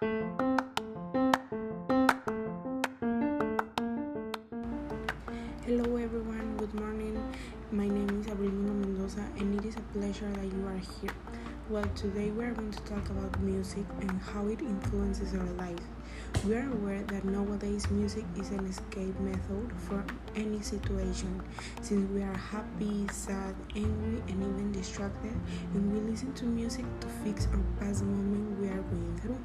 Hello everyone, good morning. My name is Abrilino Mendoza and it is a pleasure that you are here. Well, today we are going to talk about music and how it influences our life. We are aware that nowadays music is an escape method for any situation. Since we are happy, sad, angry, and even distracted, and we listen to music to fix or pass the moment we are going through.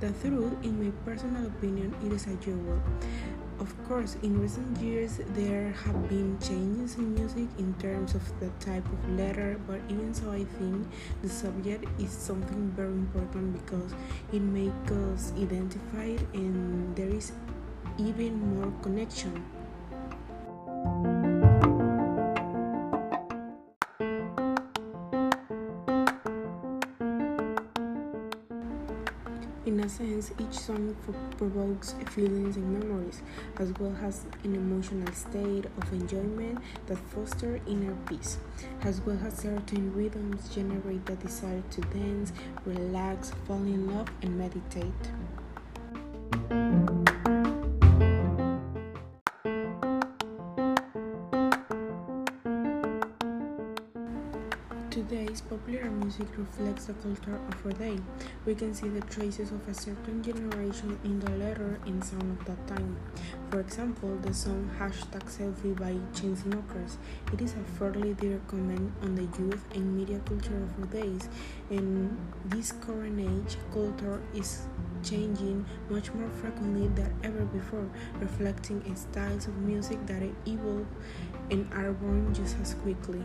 The truth, in my personal opinion, it is a jewel. Of course, in recent years there have been changes in music in terms of the type of letter, but even so, I think the subject is something very important because it makes us identified and there is even more connection. In a sense, each song provokes feelings and memories, as well as an emotional state of enjoyment that fosters inner peace, as well as certain rhythms generate the desire to dance, relax, fall in love, and meditate. Today's popular music reflects the culture of our day. We can see the traces of a certain generation in the letter and sound of that time. For example, the song Hashtag Selfie by Chainsmokers. It is a fairly direct comment on the youth and media culture of our days. In this current age, culture is changing much more frequently than ever before, reflecting styles of music that evolve and are born just as quickly.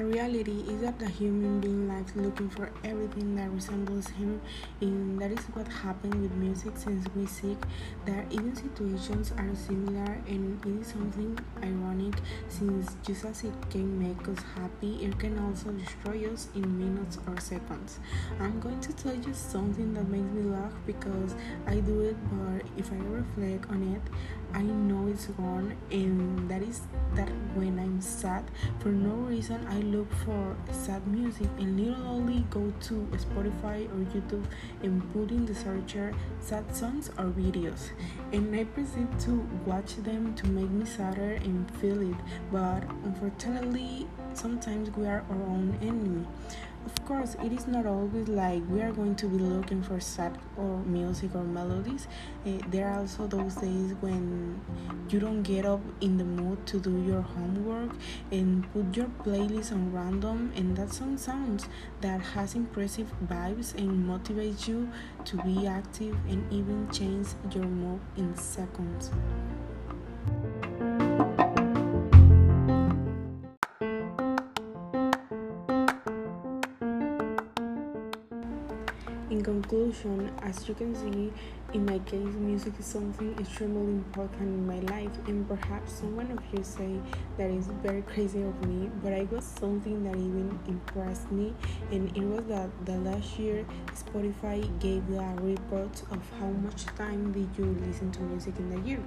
The reality is that the human being lives looking for everything that resembles him, and that is what happens with music since we seek that even situations are similar, and it is something ironic since just as it can make us happy, it can also destroy us in minutes or seconds. I'm going to tell you something that makes me laugh because I do it, but if I reflect on it, I know it's wrong, and that is that when I'm sad for no reason I look for sad music and literally go to Spotify or YouTube and put in the searcher sad songs or videos. And I proceed to watch them to make me sadder and feel it. But unfortunately, sometimes we are our own enemy. Of course, it is not always like we are going to be looking for sad or music or melodies. Uh, there are also those days when you don't get up in the mood to do your homework and put your playlist on random, and that song sounds that has impressive vibes and motivates you to be active and even change your mood in seconds. In conclusion, as you can see, in my case, music is something extremely important in my life, and perhaps someone of you say that is very crazy of me, but I got something that even me, and it was that the last year Spotify gave a report of how much time did you listen to music in the year,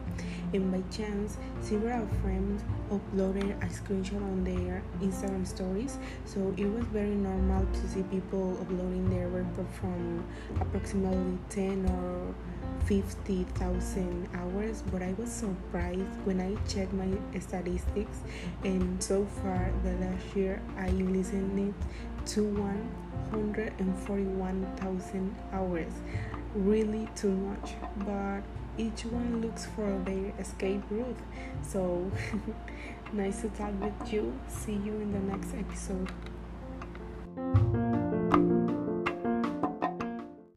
and by chance, several friends uploaded a screenshot on their Instagram stories, so it was very normal to see people uploading their report from approximately 10 or 50,000 hours, but I was surprised when I checked my statistics. And so far, the last year I listened to 141,000 hours. Really too much, but each one looks for their escape route. So, nice to talk with you. See you in the next episode.